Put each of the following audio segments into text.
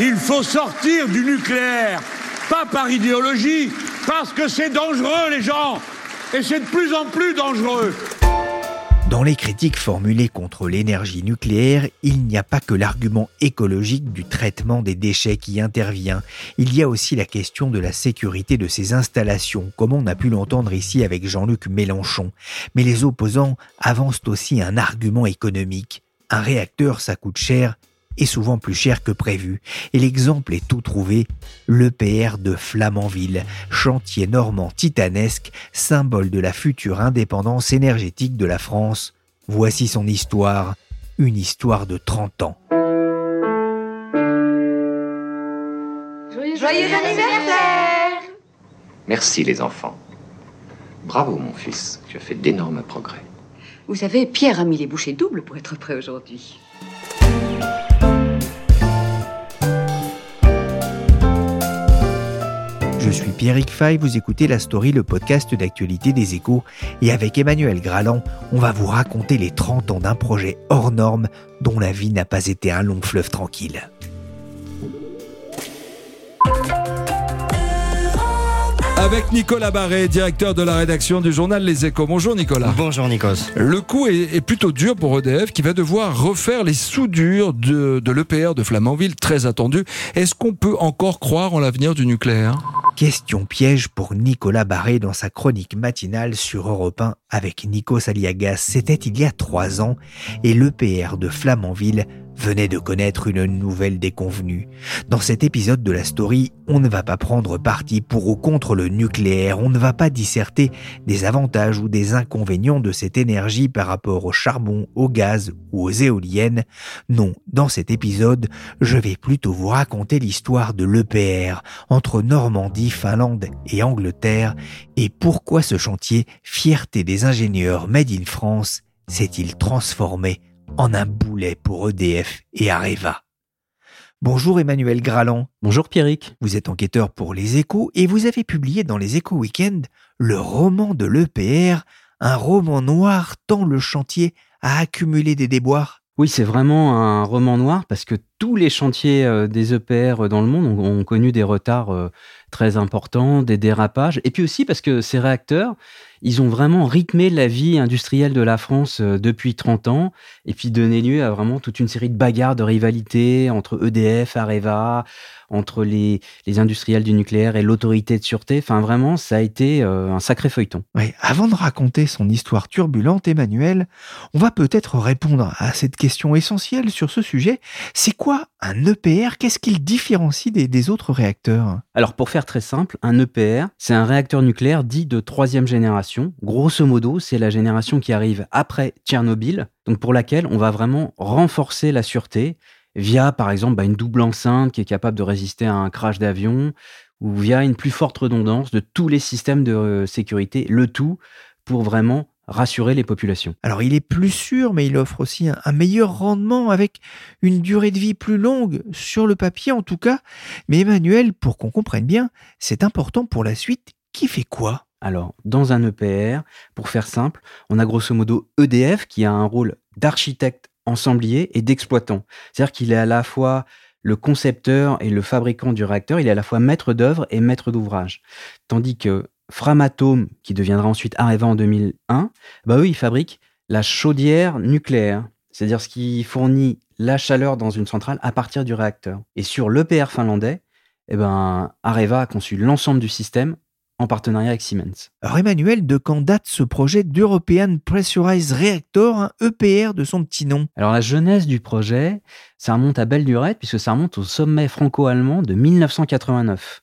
Il faut sortir du nucléaire, pas par idéologie, parce que c'est dangereux les gens, et c'est de plus en plus dangereux. Dans les critiques formulées contre l'énergie nucléaire, il n'y a pas que l'argument écologique du traitement des déchets qui intervient, il y a aussi la question de la sécurité de ces installations, comme on a pu l'entendre ici avec Jean-Luc Mélenchon. Mais les opposants avancent aussi un argument économique. Un réacteur, ça coûte cher, et souvent plus cher que prévu. Et l'exemple est tout trouvé, l'EPR de Flamanville, chantier normand titanesque, symbole de la future indépendance énergétique de la France. Voici son histoire, une histoire de 30 ans. Joyeux, anniversaire Merci les enfants. Bravo mon fils, tu as fait d'énormes progrès. Vous savez, Pierre a mis les bouchées doubles pour être prêt aujourd'hui. Pierrick Fay, vous écoutez La Story, le podcast d'actualité des échos. Et avec Emmanuel Graland, on va vous raconter les 30 ans d'un projet hors norme dont la vie n'a pas été un long fleuve tranquille. Avec Nicolas Barré, directeur de la rédaction du journal Les Échos. Bonjour Nicolas. Bonjour Nikos. Le coup est, est plutôt dur pour EDF qui va devoir refaire les soudures de, de l'EPR de Flamanville, très attendu. Est-ce qu'on peut encore croire en l'avenir du nucléaire? Question piège pour Nicolas Barré dans sa chronique matinale sur Europe 1 avec Nikos Aliagas. C'était il y a trois ans et l'EPR de Flamanville venait de connaître une nouvelle déconvenue. Dans cet épisode de la story, on ne va pas prendre parti pour ou contre le nucléaire, on ne va pas disserter des avantages ou des inconvénients de cette énergie par rapport au charbon, au gaz ou aux éoliennes. Non, dans cet épisode, je vais plutôt vous raconter l'histoire de l'EPR entre Normandie, Finlande et Angleterre et pourquoi ce chantier, fierté des ingénieurs Made in France, s'est-il transformé en un boulet pour EDF et Areva. Bonjour Emmanuel Graland. Bonjour Pierrick. Vous êtes enquêteur pour les échos et vous avez publié dans les échos week-end le roman de l'EPR, un roman noir tant le chantier a accumulé des déboires. Oui, c'est vraiment un roman noir parce que tous les chantiers euh, des EPR dans le monde ont, ont connu des retards euh, très importants, des dérapages, et puis aussi parce que ces réacteurs, ils ont vraiment rythmé la vie industrielle de la France euh, depuis 30 ans, et puis donné lieu à vraiment toute une série de bagarres, de rivalités entre EDF, Areva, entre les, les industriels du nucléaire et l'autorité de sûreté. Enfin, vraiment, ça a été euh, un sacré feuilleton. Avant de raconter son histoire turbulente, Emmanuel, on va peut-être répondre à cette question essentielle sur ce sujet. C'est quoi un EPR Qu'est-ce qu'il différencie des, des autres réacteurs? Alors, pour faire très simple, un EPR, c'est un réacteur nucléaire dit de troisième génération. Grosso modo, c'est la génération qui arrive après Tchernobyl, donc pour laquelle on va vraiment renforcer la sûreté via, par exemple, bah, une double enceinte qui est capable de résister à un crash d'avion, ou via une plus forte redondance de tous les systèmes de euh, sécurité, le tout pour vraiment rassurer les populations. Alors il est plus sûr, mais il offre aussi un, un meilleur rendement avec une durée de vie plus longue, sur le papier en tout cas. Mais Emmanuel, pour qu'on comprenne bien, c'est important pour la suite. Qui fait quoi? Alors, dans un EPR, pour faire simple, on a grosso modo EDF qui a un rôle d'architecte ensemblier et d'exploitant. C'est-à-dire qu'il est à la fois le concepteur et le fabricant du réacteur, il est à la fois maître d'œuvre et maître d'ouvrage. Tandis que Framatome, qui deviendra ensuite Areva en 2001, bah eux, ils fabriquent la chaudière nucléaire, c'est-à-dire ce qui fournit la chaleur dans une centrale à partir du réacteur. Et sur l'EPR finlandais, eh ben, Areva a conçu l'ensemble du système en partenariat avec Siemens. Alors Emmanuel, de quand date ce projet d'European Pressurized Reactor, un EPR de son petit nom? Alors la jeunesse du projet, ça remonte à belle lurette puisque ça remonte au sommet franco-allemand de 1989.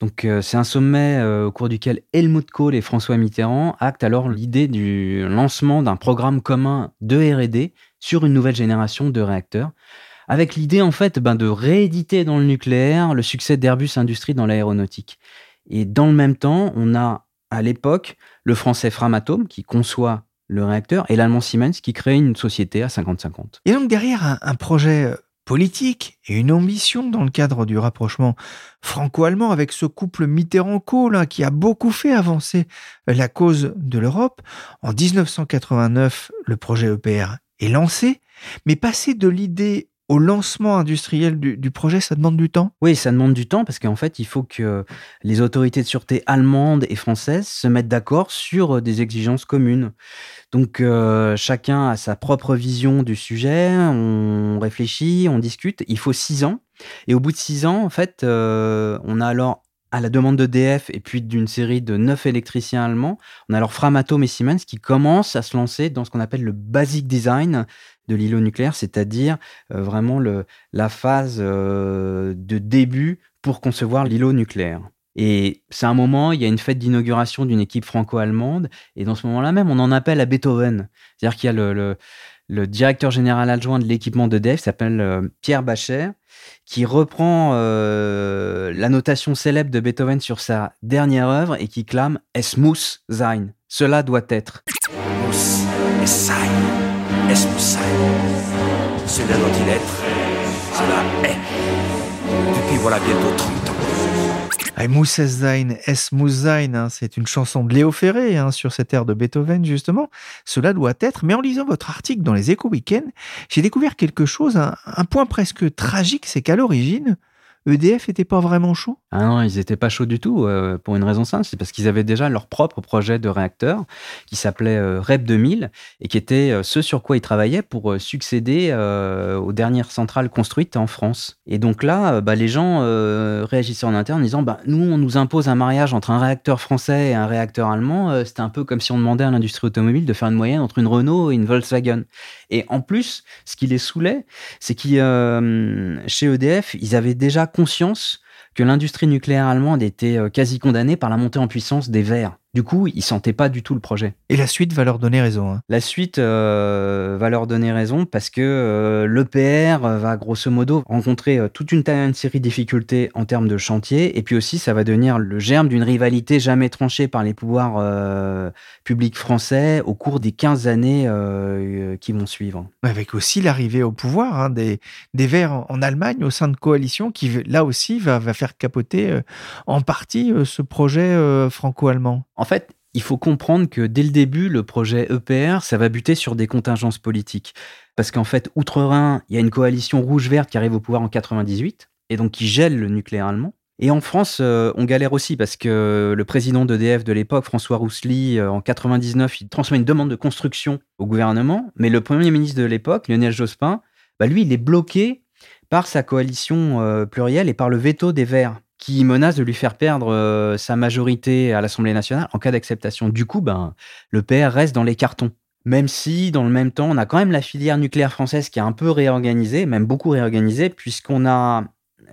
Donc euh, c'est un sommet euh, au cours duquel Helmut Kohl et François Mitterrand actent alors l'idée du lancement d'un programme commun de R&D sur une nouvelle génération de réacteurs, avec l'idée en fait ben, de rééditer dans le nucléaire le succès d'Airbus Industrie dans l'aéronautique. Et dans le même temps, on a à l'époque le français Framatome qui conçoit le réacteur et l'allemand Siemens qui crée une société à 50-50. Et donc derrière un projet euh, politique et une ambition dans le cadre du rapprochement franco-allemand avec ce couple Mitterrand-Kohl qui a beaucoup fait avancer la cause de l'Europe. En 1989, le projet EPR est lancé, mais passer de l'idée au lancement industriel du, projet, ça demande du temps? Oui, ça demande du temps parce qu'en fait, il faut que les autorités de sûreté allemandes et françaises se mettent d'accord sur des exigences communes. Donc, euh, chacun a sa propre vision du sujet, on réfléchit, on discute. Il faut six ans. Et au bout de six ans, en fait, euh, on a alors à la demande d'EDF et puis d'une série de neuf électriciens allemands, on a alors Framatome et Siemens qui commencent à se lancer dans ce qu'on appelle le basic design de l'îlot nucléaire, c'est-à-dire euh, vraiment le, la phase de début pour concevoir l'îlot nucléaire. Et c'est un moment, il y a une fête d'inauguration d'une équipe franco-allemande, et dans ce moment-là même, on en appelle à Beethoven. C'est-à-dire qu'il y a le, le, directeur général adjoint de l'équipement de DEF, s'appelle euh, Pierre Bacher, qui reprend euh, la notation célèbre de Beethoven sur sa dernière œuvre et qui clame Es muss sein. Cela doit être. Muss sein. Es muss sein. Cela doit-il être. Cela est. Depuis voilà bientôt 30 ans. Muss es hein, c'est une chanson de Léo Ferré hein, sur cette air de Beethoven justement. Cela doit être, mais en lisant votre article dans les Échos Week-end, j'ai découvert quelque chose, un point presque tragique, c'est qu'à l'origine, EDF était pas vraiment chaud? Ah non, ils n'étaient pas chauds du tout, euh, pour une raison simple, c'est parce qu'ils avaient déjà leur propre projet de réacteur qui s'appelait euh, REP 2000 et qui était euh, ce sur quoi ils travaillaient pour succéder aux dernières centrales construites en France. Et donc là, bah, les gens réagissaient en interne en disant bah, nous, on nous impose un mariage entre un réacteur français et un réacteur allemand. C'était un peu comme si on demandait à l'industrie automobile de faire une moyenne entre une Renault et une Volkswagen. Et en plus, ce qui les saoulait, c'est que chez EDF, ils avaient déjà conscience que l'industrie nucléaire allemande était euh, quasi condamnée par la montée en puissance des Verts. Du coup, ils sentaient pas du tout le projet. Et la suite va leur donner raison. Hein. La suite euh, va leur donner raison parce que euh, l'EPR va grosso modo rencontrer euh, toute une, une, série de difficultés en termes de chantier. Et puis aussi, ça va devenir le germe d'une rivalité jamais tranchée par les pouvoirs publics français au cours des 15 années qui vont suivre. Avec aussi l'arrivée au pouvoir hein, des, des Verts en Allemagne au sein de coalition qui, là aussi, va, va faire capoter en partie ce projet franco-allemand. En fait, il faut comprendre que dès le début, le projet EPR, ça va buter sur des contingences politiques. Parce qu'en fait, outre-Rhin, il y a une coalition rouge-verte qui arrive au pouvoir en 98, et donc qui gèle le nucléaire allemand. Et en France, euh, on galère aussi parce que le président d'EDF de l'époque, François Roussely, euh, en 99, il transmet une demande de construction au gouvernement, mais le premier ministre de l'époque, Lionel Jospin, bah lui, il est bloqué par sa coalition euh, plurielle et par le veto des Verts qui menace de lui faire perdre euh, sa majorité à l'Assemblée nationale en cas d'acceptation. Du coup, ben, le PR reste dans les cartons. Même si, dans le même temps, on a quand même la filière nucléaire française qui est un peu réorganisée, même beaucoup réorganisée, puisqu'on a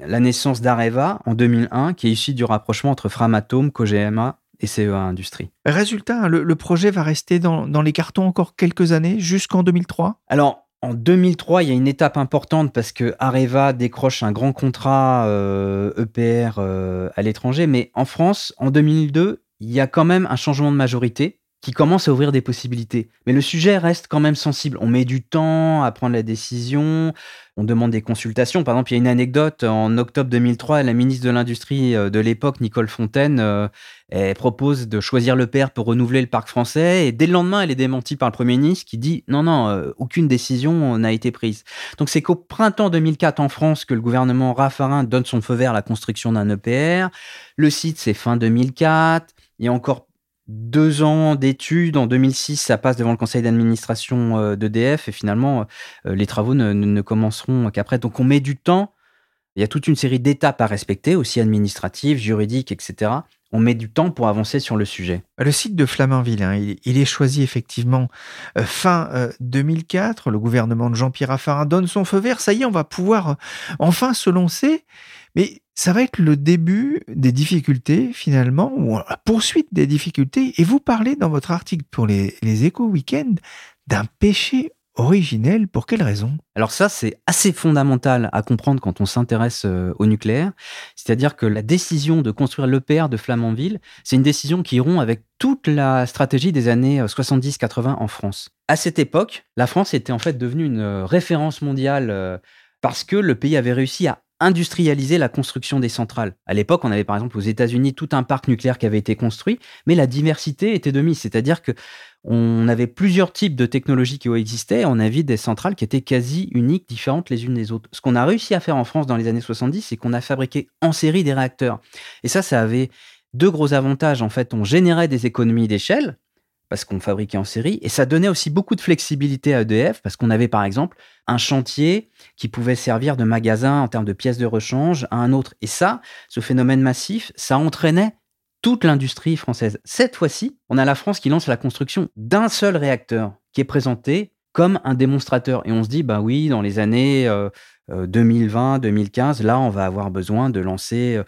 la naissance d'Areva en 2001, qui est issue du rapprochement entre Framatome, Cogema et CEA Industrie. Résultat, le, projet va rester dans, dans les cartons encore quelques années, jusqu'en 2003 Alors, en 2003, il y a une étape importante parce que Areva décroche un grand contrat EPR euh, e euh, à l'étranger. Mais en France, en 2002, il y a quand même un changement de majorité qui commence à ouvrir des possibilités. Mais le sujet reste quand même sensible. On met du temps à prendre la décision, on demande des consultations. Par exemple, il y a une anecdote, en octobre 2003, la ministre de l'Industrie euh, de l'époque, Nicole Fontaine, euh, elle propose de choisir le père pour renouveler le parc français. Et dès le lendemain, elle est démentie par le Premier ministre qui dit non, non, euh, aucune décision n'a été prise. Donc c'est qu'au printemps 2004 en France que le gouvernement Raffarin donne son feu vert à la construction d'un EPR. Le site, c'est fin 2004. Il y a encore deux ans d'études. En 2006, ça passe devant le conseil d'administration euh, d'EDF et finalement, euh, les travaux ne, commenceront qu'après. Donc, on met du temps. Il y a toute une série d'étapes à respecter, aussi administratives, juridiques, etc. On met du temps pour avancer sur le sujet. Le site de Flamanville, hein, il, est choisi effectivement euh, fin 2004. Le gouvernement de Jean-Pierre Raffarin donne son feu vert. Ça y est, on va pouvoir enfin se lancer. Mais ça va être le début des difficultés finalement, ou la poursuite des difficultés. Et vous parlez dans votre article pour les, les échos week-end d'un péché originel. Pour quelle raison? Alors ça, c'est assez fondamental à comprendre quand on s'intéresse euh, au nucléaire. C'est-à-dire que la décision de construire l'EPR de Flamanville, c'est une décision qui rompt avec toute la stratégie des années 70-80 euh, en France. À cette époque, la France était en fait devenue une euh, référence mondiale parce que le pays avait réussi à industrialiser la construction des centrales. À l'époque, on avait par exemple aux États-Unis tout un parc nucléaire qui avait été construit, mais la diversité était de mise, c'est-à-dire que on avait plusieurs types de technologies qui existaient, on avait des centrales qui étaient quasi uniques, différentes les unes des autres. Ce qu'on a réussi à faire en France dans les années 70, c'est qu'on a fabriqué en série des réacteurs. Et ça, ça avait deux gros avantages. En fait, on générait des économies d'échelle, parce qu'on fabriquait en série. Et ça donnait aussi beaucoup de flexibilité à EDF parce qu'on avait par exemple un chantier qui pouvait servir de magasin en termes de pièces de rechange à un autre. Et ça, ce phénomène massif, ça entraînait toute l'industrie française. Cette fois-ci, on a la France qui lance la construction d'un seul réacteur qui est présenté comme un démonstrateur. Et on se dit, bah oui, dans les années 2020, euh, 2015, euh, là, on va avoir besoin de lancer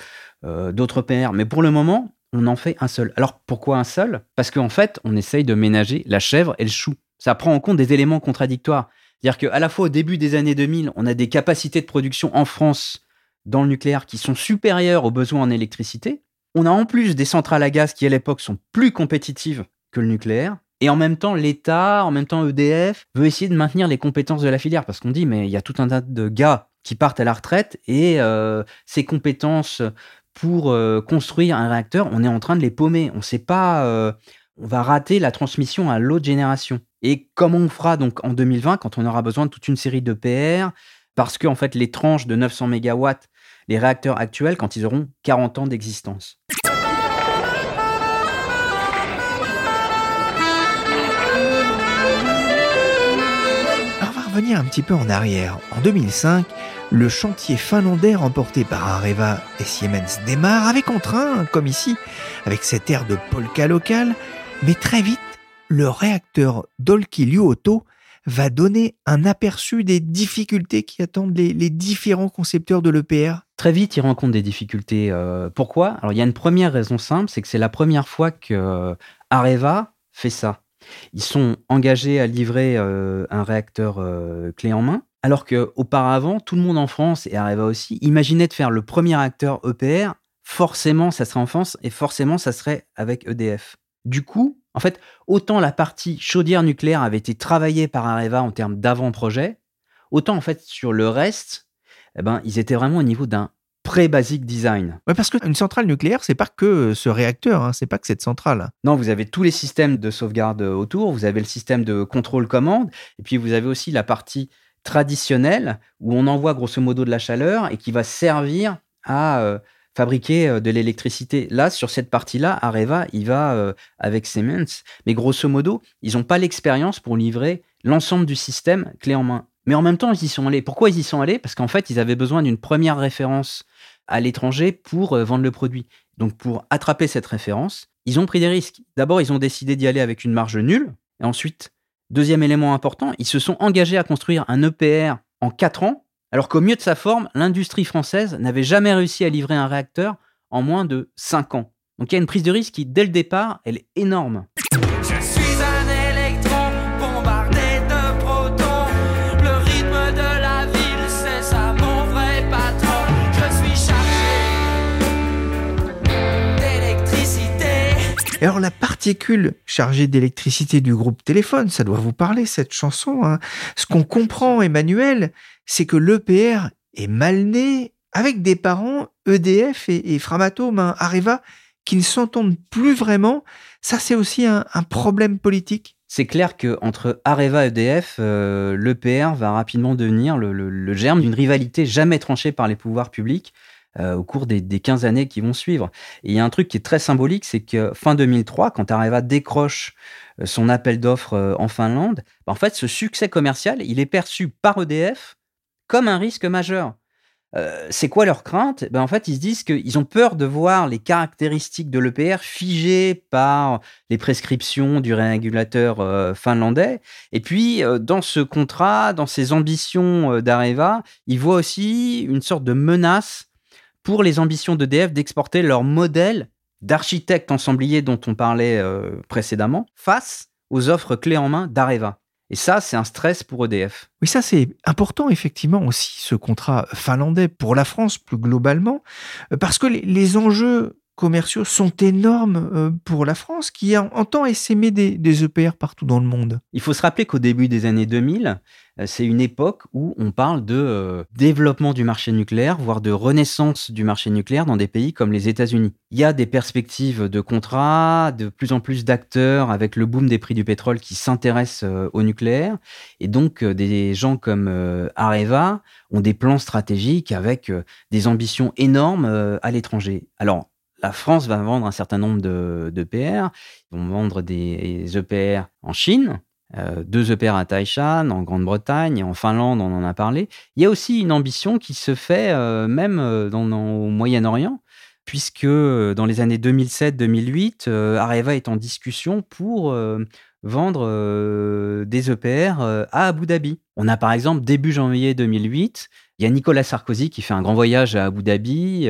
euh, d'autres PR. Mais pour le moment, on en fait un seul. Alors pourquoi un seul? Parce qu'en fait, on essaye de ménager la chèvre et le chou. Ça prend en compte des éléments contradictoires. C'est-à-dire qu'à la fois au début des années 2000, on a des capacités de production en France dans le nucléaire qui sont supérieures aux besoins en électricité. On a en plus des centrales à gaz qui à l'époque sont plus compétitives que le nucléaire. Et en même temps, l'État, en même temps EDF, veut essayer de maintenir les compétences de la filière parce qu'on dit, mais il y a tout un tas de gars qui partent à la retraite et euh, ces compétences pour euh, construire un réacteur, on est en train de les paumer. On ne sait pas, euh, on va rater la transmission à l'autre génération. Et comment on fera donc en 2020 quand on aura besoin de toute une série de PR Parce que fait, les tranches de 900 MW, les réacteurs actuels, quand ils auront 40 ans d'existence. on va revenir un petit peu en arrière. En 2005, le chantier finlandais remporté par Areva et Siemens démarre avec entrain, comme ici, avec cette air de polka local, mais très vite, le réacteur Dolki-Luoto va donner un aperçu des difficultés qui attendent les, différents concepteurs de l'EPR. Très vite, il rencontre des difficultés. Euh, pourquoi? Alors, il y a une première raison simple, c'est que c'est la première fois que euh, Areva fait ça. Ils sont engagés à livrer euh, un réacteur clé en main. Alors qu'auparavant, tout le monde en France et Areva aussi imaginait de faire le premier acteur EPR. Forcément, ça serait en France et forcément, ça serait avec EDF. Du coup, en fait, autant la partie chaudière nucléaire avait été travaillée par Areva en termes d'avant-projet, autant en fait sur le reste, eh ben, ils étaient vraiment au niveau d'un pré-basic design. Ouais, parce qu'une centrale nucléaire, c'est pas que ce réacteur, hein, c'est pas que cette centrale. Non, vous avez tous les systèmes de sauvegarde autour, vous avez le système de contrôle-commande, et puis vous avez aussi la partie traditionnel où on envoie grosso modo de la chaleur et qui va servir à euh, fabriquer euh, de l'électricité. Là, sur cette partie-là, Areva, il va euh, avec Siemens, mais grosso modo, ils n'ont pas l'expérience pour livrer l'ensemble du système clé en main. Mais en même temps, ils y sont allés. Pourquoi ils y sont allés? Parce qu'en fait, ils avaient besoin d'une première référence à l'étranger pour vendre le produit. Donc, pour attraper cette référence, ils ont pris des risques. D'abord, ils ont décidé d'y aller avec une marge nulle, et ensuite, Deuxième élément important, ils se sont engagés à construire un EPR en 4 ans, alors qu'au mieux de sa forme, l'industrie française n'avait jamais réussi à livrer un réacteur en moins de 5 ans. Donc il y a une prise de risque qui, dès le départ, elle est énorme. Alors la particule chargée d'électricité du groupe téléphone, ça doit vous parler cette chanson. Hein. Ce qu'on comprend, Emmanuel, c'est que l'EPR est mal né avec des parents EDF et, Framatome, hein, Areva, qui ne s'entendent plus vraiment. Ça, c'est aussi un, problème politique. C'est clair que entre Areva et EDF, euh, l'EPR va rapidement devenir le germe d'une rivalité jamais tranchée par les pouvoirs publics. Euh, au cours des, 15 années qui vont suivre. Et il y a un truc qui est très symbolique, c'est que fin 2003, quand Areva décroche euh, son appel d'offres euh, en Finlande, bah, en fait, ce succès commercial, il est perçu par EDF comme un risque majeur. c'est quoi leur crainte? Ben En fait, ils se disent qu'ils ont peur de voir les caractéristiques de l'EPR figées par les prescriptions du régulateur finlandais. Et puis, dans ce contrat, dans ces ambitions d'Areva, ils voient aussi une sorte de menace pour les ambitions d'EDF d'exporter leur modèle d'architecte ensemblier dont on parlait euh, précédemment face aux offres clés en main d'Areva. Et ça, c'est un stress pour EDF. Oui, ça, c'est important, effectivement, aussi, ce contrat finlandais pour la France, plus globalement, euh, parce que les, enjeux commerciaux sont énormes euh, pour la France, qui entend essaimer des, des EPR partout dans le monde. Il faut se rappeler qu'au début des années 2000, euh, c'est une époque où on parle de euh, développement du marché nucléaire, voire de renaissance du marché nucléaire dans des pays comme les États-Unis. Il y a des perspectives de contrats, de plus en plus d'acteurs avec le boom des prix du pétrole qui s'intéressent au nucléaire. Et donc, des gens comme Areva ont des plans stratégiques avec des ambitions énormes à l'étranger. Alors, la France va vendre un certain nombre de, d'EPR. Ils vont vendre des EPR en Chine, euh, deux EPR à Taishan, en Grande-Bretagne, en Finlande, on en a parlé. Il y a aussi une ambition qui se fait euh, même euh, au Moyen-Orient, puisque dans les années 2007-2008, Areva est en discussion pour vendre des EPR à Abu Dhabi. On a par exemple, début janvier 2008, il y a Nicolas Sarkozy qui fait un grand voyage à Abu Dhabi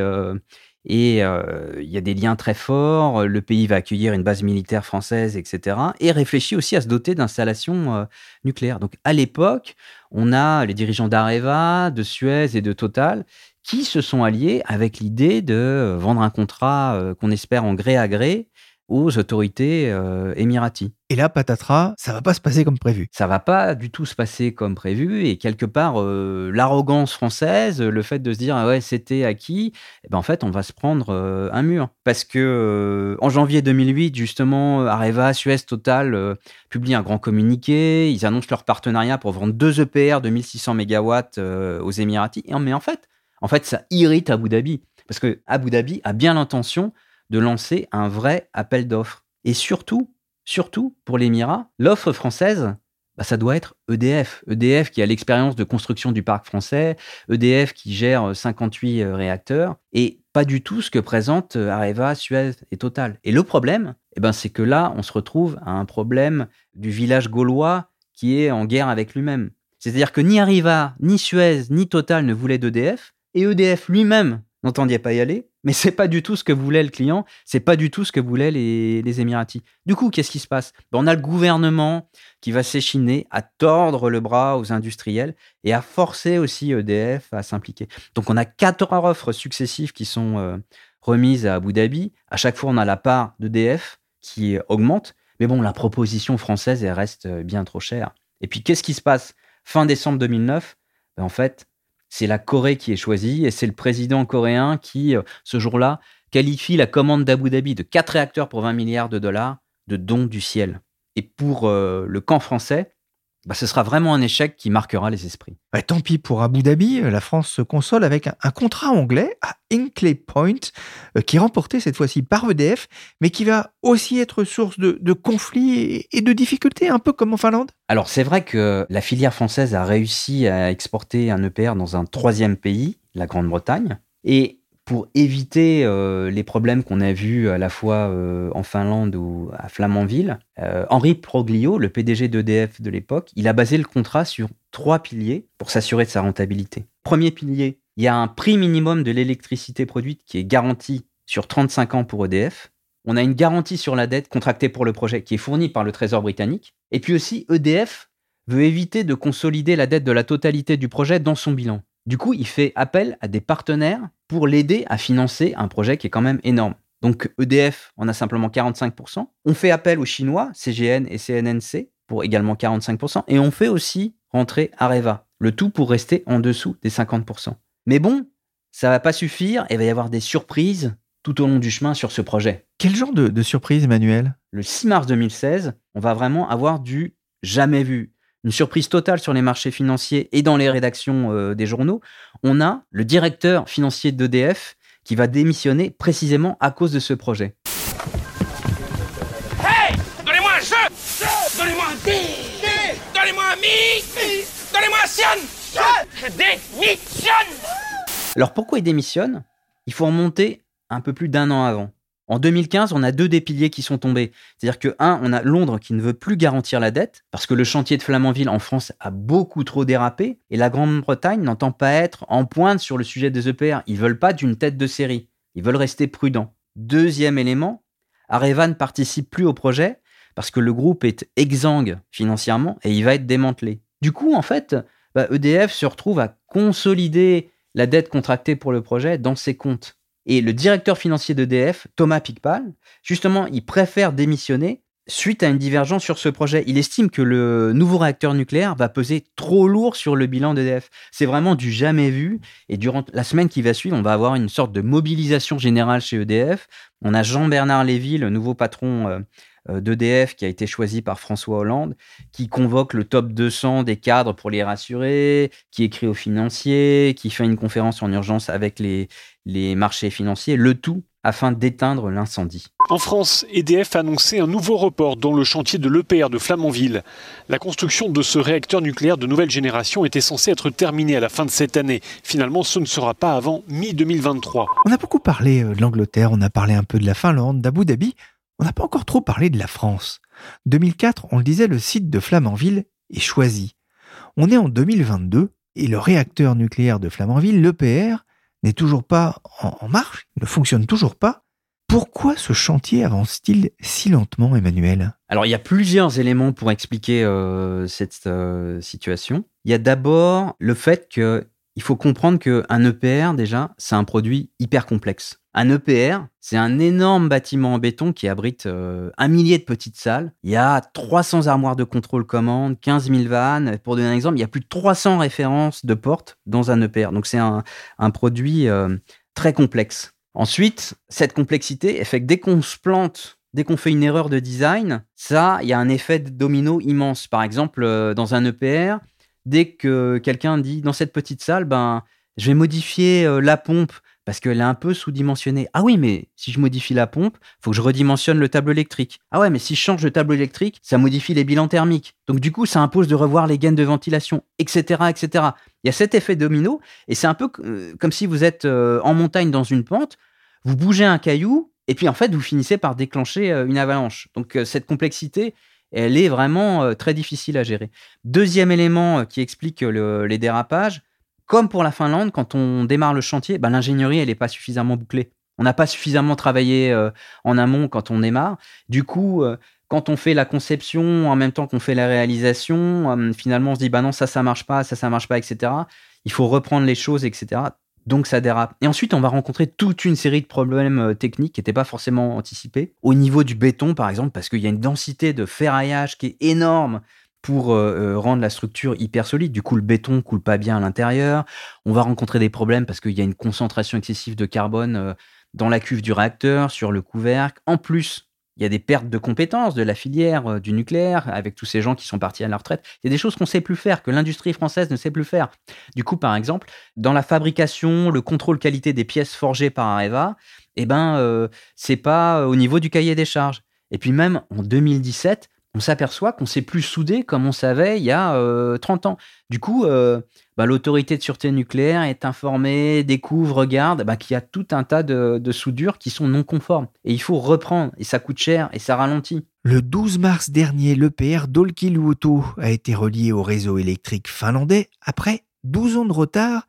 et euh, il y a des liens très forts. Le pays va accueillir une base militaire française, etc. Et réfléchit aussi à se doter d'installations euh, nucléaires. Donc à l'époque, on a les dirigeants d'Areva, de Suez et de Total qui se sont alliés avec l'idée de vendre un contrat euh, qu'on espère en gré à gré aux autorités euh, émiraties. Et là, patatras, ça va pas se passer comme prévu. Ça va pas du tout se passer comme prévu. Et quelque part, euh, l'arrogance française, le fait de se dire ah ouais c'était acquis, eh ben en fait on va se prendre euh, un mur parce que en janvier 2008 justement, Areva, Suez, Total publient un grand communiqué. Ils annoncent leur partenariat pour vendre deux EPR de 1600 MW aux Émiratis. Mais en fait, en fait ça irrite Abu Dhabi parce que Abu Dhabi a bien l'intention de lancer un vrai appel d'offres. Et surtout, surtout pour l'Émirat, l'offre française, bah, ça doit être EDF. EDF qui a l'expérience de construction du parc français, EDF qui gère 58 euh, réacteurs, et pas du tout ce que présentent euh, Areva, Suez et Total. Et le problème, eh ben, c'est que là, on se retrouve à un problème du village gaulois qui est en guerre avec lui-même. C'est-à-dire que ni Areva, ni Suez, ni Total ne voulaient d'EDF, et EDF lui-même n'entendait pas y aller, mais c'est pas du tout ce que voulait le client, c'est pas du tout ce que voulaient les, les Émiratis. Du coup, qu'est-ce qui se passe? Ben, On a le gouvernement qui va s'échiner à tordre le bras aux industriels et à forcer aussi EDF à s'impliquer. Donc on a quatre offres successives qui sont euh, remises à Abu Dhabi. À chaque fois, on a la part d'EDF qui augmente, mais bon, la proposition française, reste bien trop chère. Et puis, qu'est-ce qui se passe? Fin décembre 2009, ben, en fait, c'est la Corée qui est choisie et c'est le président coréen qui, euh, ce jour-là, qualifie la commande d'Abu Dhabi de 4 réacteurs pour 20 milliards de dollars de don du ciel. Et pour euh, le camp français, bah, ce sera vraiment un échec qui marquera les esprits. Bah, tant pis pour Abu Dhabi, la France se console avec un, contrat anglais à Inclay Point, euh, qui est remporté cette fois-ci par EDF, mais qui va aussi être source de, conflits et, de difficultés, un peu comme en Finlande. Alors c'est vrai que la filière française a réussi à exporter un EPR dans un troisième pays, la Grande-Bretagne, et pour éviter euh, les problèmes qu'on a vus à la fois euh, en Finlande ou à Flamanville, euh, Henri Proglio, le PDG d'EDF de l'époque, il a basé le contrat sur trois piliers pour s'assurer de sa rentabilité. Premier pilier, il y a un prix minimum de l'électricité produite qui est garanti sur 35 ans pour EDF. On a une garantie sur la dette contractée pour le projet qui est fournie par le Trésor britannique. Et puis aussi, EDF veut éviter de consolider la dette de la totalité du projet dans son bilan. Du coup, il fait appel à des partenaires pour l'aider à financer un projet qui est quand même énorme. Donc EDF en a simplement 45%. On fait appel aux Chinois, CGN et CNNC, pour également 45%. Et on fait aussi rentrer Areva, le tout pour rester en dessous des 50%. Mais bon, ça va pas suffire et il va y avoir des surprises tout au long du chemin sur ce projet. Quel genre de, de surprise, Emmanuel? Le 6 mars 2016, on va vraiment avoir du jamais vu. Une surprise totale sur les marchés financiers et dans les rédactions euh, des journaux. On a le directeur financier d'EDF qui va démissionner précisément à cause de ce projet. Hey Donnez-moi un jeu Donnez-moi un dé Donnez-moi un mi Donnez-moi un sion Je démissionne Alors pourquoi il démissionne? Il faut remonter un peu plus d'un an avant. En 2015, on a deux des piliers qui sont tombés. C'est-à-dire que, un, on a Londres qui ne veut plus garantir la dette, parce que le chantier de Flamanville en France a beaucoup trop dérapé, et la Grande-Bretagne n'entend pas être en pointe sur le sujet des EPR. Ils veulent pas d'une tête de série. Ils veulent rester prudents. Deuxième élément, Areva ne participe plus au projet, parce que le groupe est exsangue financièrement, et il va être démantelé. Du coup, en fait, bah, EDF se retrouve à consolider la dette contractée pour le projet dans ses comptes. Et le directeur financier d'EDF, Thomas Picpal, justement, il préfère démissionner suite à une divergence sur ce projet. Il estime que le nouveau réacteur nucléaire va peser trop lourd sur le bilan d'EDF. C'est vraiment du jamais vu. Et durant la semaine qui va suivre, on va avoir une sorte de mobilisation générale chez EDF. On a Jean-Bernard Lévy, le nouveau patron euh, d'EDF qui a été choisi par François Hollande, qui convoque le top 200 des cadres pour les rassurer, qui écrit aux financiers, qui fait une conférence en urgence avec les, les marchés financiers, le tout afin d'éteindre l'incendie. En France, EDF a annoncé un nouveau report dans le chantier de l'EPR de Flamanville. La construction de ce réacteur nucléaire de nouvelle génération était censée être terminée à la fin de cette année. Finalement, ce ne sera pas avant mi-2023. On a beaucoup parlé euh, de l'Angleterre, on a parlé un peu de la Finlande, d'Abu Dhabi. On n'a pas encore trop parlé de la France. 2004, on le disait, le site de Flamanville est choisi. On est en 2022 et le réacteur nucléaire de Flamanville, l'EPR, n'est toujours pas en marche, ne fonctionne toujours pas. Pourquoi ce chantier avance-t-il si lentement, Emmanuel? Alors, il y a plusieurs éléments pour expliquer euh, cette euh, situation. Il y a d'abord le fait qu'il faut comprendre qu'un EPR, déjà, c'est un produit hyper complexe. Un EPR, c'est un énorme bâtiment en béton qui abrite euh, un millier de petites salles. Il y a 300 armoires de contrôle commande, 15 000 vannes. Pour donner un exemple, il y a plus de 300 références de portes dans un EPR. Donc c'est un, produit euh, très complexe. Ensuite, cette complexité, elle fait que dès qu'on se plante, dès qu'on fait une erreur de design, ça, il y a un effet de domino immense. Par exemple, euh, dans un EPR, dès que quelqu'un dit dans cette petite salle, ben, je vais modifier la pompe parce qu'elle est un peu sous-dimensionnée. Ah oui, mais si je modifie la pompe, faut que je redimensionne le tableau électrique. Ah ouais, mais si je change de tableau électrique, ça modifie les bilans thermiques. Donc du coup, ça impose de revoir les gaines de ventilation, etc., etc. Il y a cet effet domino, et c'est un peu euh, comme si vous êtes euh, en montagne dans une pente, vous bougez un caillou, et puis en fait, vous finissez par déclencher euh, une avalanche. Donc cette complexité, elle est vraiment très difficile à gérer. Deuxième élément qui explique les dérapages, comme pour la Finlande, quand on démarre le chantier, ben, l'ingénierie, elle n'est pas suffisamment bouclée. On n'a pas suffisamment travaillé euh, en amont quand on démarre. Du coup, euh, quand on fait la conception en même temps qu'on fait la réalisation, euh, finalement, on se dit, bah non, ça, ça marche pas, ça, ça marche pas, etc. Il faut reprendre les choses, etc. Donc ça dérape. Et ensuite, on va rencontrer toute une série de problèmes techniques qui n'étaient pas forcément anticipés. Au niveau du béton, par exemple, parce qu'il y a une densité de ferraillage qui est énorme pour euh, euh, rendre la structure hyper solide. Du coup, le béton coule pas bien à l'intérieur. On va rencontrer des problèmes parce qu'il y a une concentration excessive de carbone euh, dans la cuve du réacteur, sur le couvercle. En plus, il y a des pertes de compétences de la filière du nucléaire avec tous ces gens qui sont partis à la retraite. Il y a des choses qu'on sait plus faire, que l'industrie française ne sait plus faire. Du coup, par exemple, dans la fabrication, le contrôle qualité des pièces forgées par Areva, eh ben, c'est pas au niveau du cahier des charges. Et puis même en 2017, on s'aperçoit qu'on s'est plus soudé comme on savait il y a 30 euh, ans. Du coup, euh, bah, l'autorité de sûreté nucléaire est informée, découvre, regarde bah, qu'il y a tout un tas de, soudures qui sont non conformes. Et il faut reprendre, et ça coûte cher, et ça ralentit. Le 12 mars dernier, l'EPR d'Olkiluoto a été relié au réseau électrique finlandais après 12 ans de retard.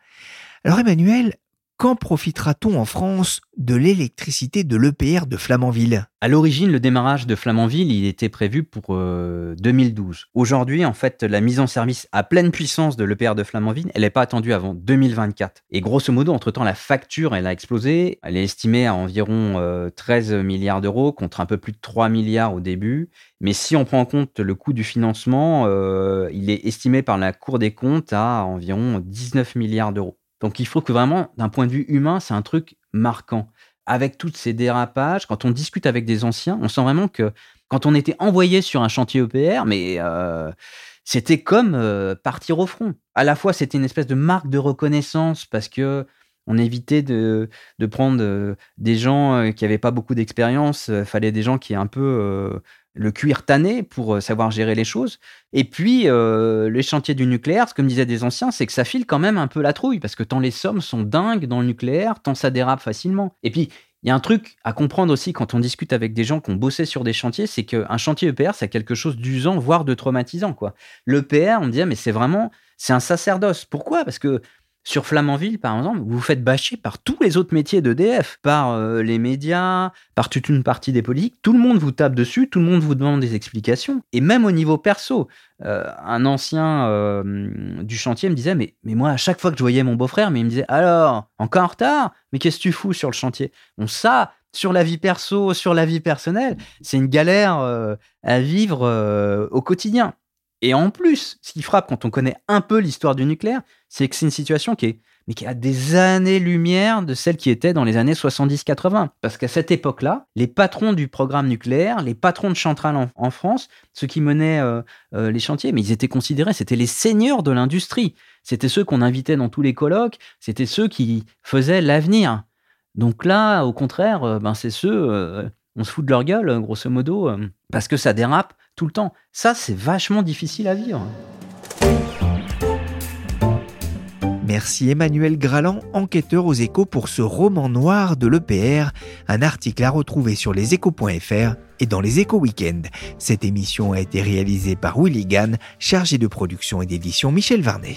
Alors Emmanuel, quand profitera-t-on en France de l'électricité de l'EPR de Flamanville? À l'origine, le démarrage de Flamanville, il était prévu pour 2012. Aujourd'hui, en fait, la mise en service à pleine puissance de l'EPR de Flamanville, elle n'est pas attendue avant 2024. Et grosso modo, entre-temps, la facture, elle a explosé. Elle est estimée à environ 13 milliards d'euros contre un peu plus de 3 milliards au début. Mais si on prend en compte le coût du financement, il est estimé par la Cour des comptes à environ 19 milliards d'euros. Donc il faut que vraiment, d'un point de vue humain, c'est un truc marquant. Avec toutes ces dérapages, quand on discute avec des anciens, on sent vraiment que quand on était envoyé sur un chantier EPR, mais euh, c'était comme euh, partir au front. À la fois, c'était une espèce de marque de reconnaissance parce que on évitait de, prendre euh, des gens qui n'avaient pas beaucoup d'expérience. Il fallait des gens qui aient un peu le cuir tanné pour euh, savoir gérer les choses. Et puis, euh, les chantiers du nucléaire, ce que me disaient des anciens, c'est que ça file quand même un peu la trouille, parce que tant les sommes sont dingues dans le nucléaire, tant ça dérape facilement. Et puis, il y a un truc à comprendre aussi quand on discute avec des gens qui ont bossé sur des chantiers, c'est qu'un chantier EPR, c'est quelque chose d'usant, voire de traumatisant. Quoi. L'EPR, on me disait, mais c'est vraiment, c'est un sacerdoce. Pourquoi? Parce que sur Flamanville, par exemple, vous vous faites bâcher par tous les autres métiers d'EDF, par euh, les médias, par toute une partie des politiques. Tout le monde vous tape dessus, tout le monde vous demande des explications. Et même au niveau perso, euh, un ancien euh, du chantier me disait mais, moi, à chaque fois que je voyais mon beau-frère, il me disait Alors, encore en retard? Mais qu'est-ce que tu fous sur le chantier? Bon, ça, sur la vie perso, sur la vie personnelle, c'est une galère à vivre au quotidien. Et en plus, ce qui frappe quand on connaît un peu l'histoire du nucléaire, c'est que c'est une situation qui est mais a des années-lumière de celle qui était dans les années 70-80. Parce qu'à cette époque-là, les patrons du programme nucléaire, les patrons de centrales en, France, ceux qui menaient euh, euh, les chantiers, mais ils étaient considérés, c'était les seigneurs de l'industrie. C'était ceux qu'on invitait dans tous les colloques, c'était ceux qui faisaient l'avenir. Donc là, au contraire, euh, ben c'est ceux, on se fout de leur gueule, grosso modo, parce que ça dérape tout le temps. Ça, c'est vachement difficile à vivre. Merci Emmanuel Graland, enquêteur aux échos pour ce roman noir de l'EPR, un article à retrouver sur leséchos.fr et dans les échos week-end. Cette émission a été réalisée par Willy Gann, chargé de production et d'édition Michel Varnet.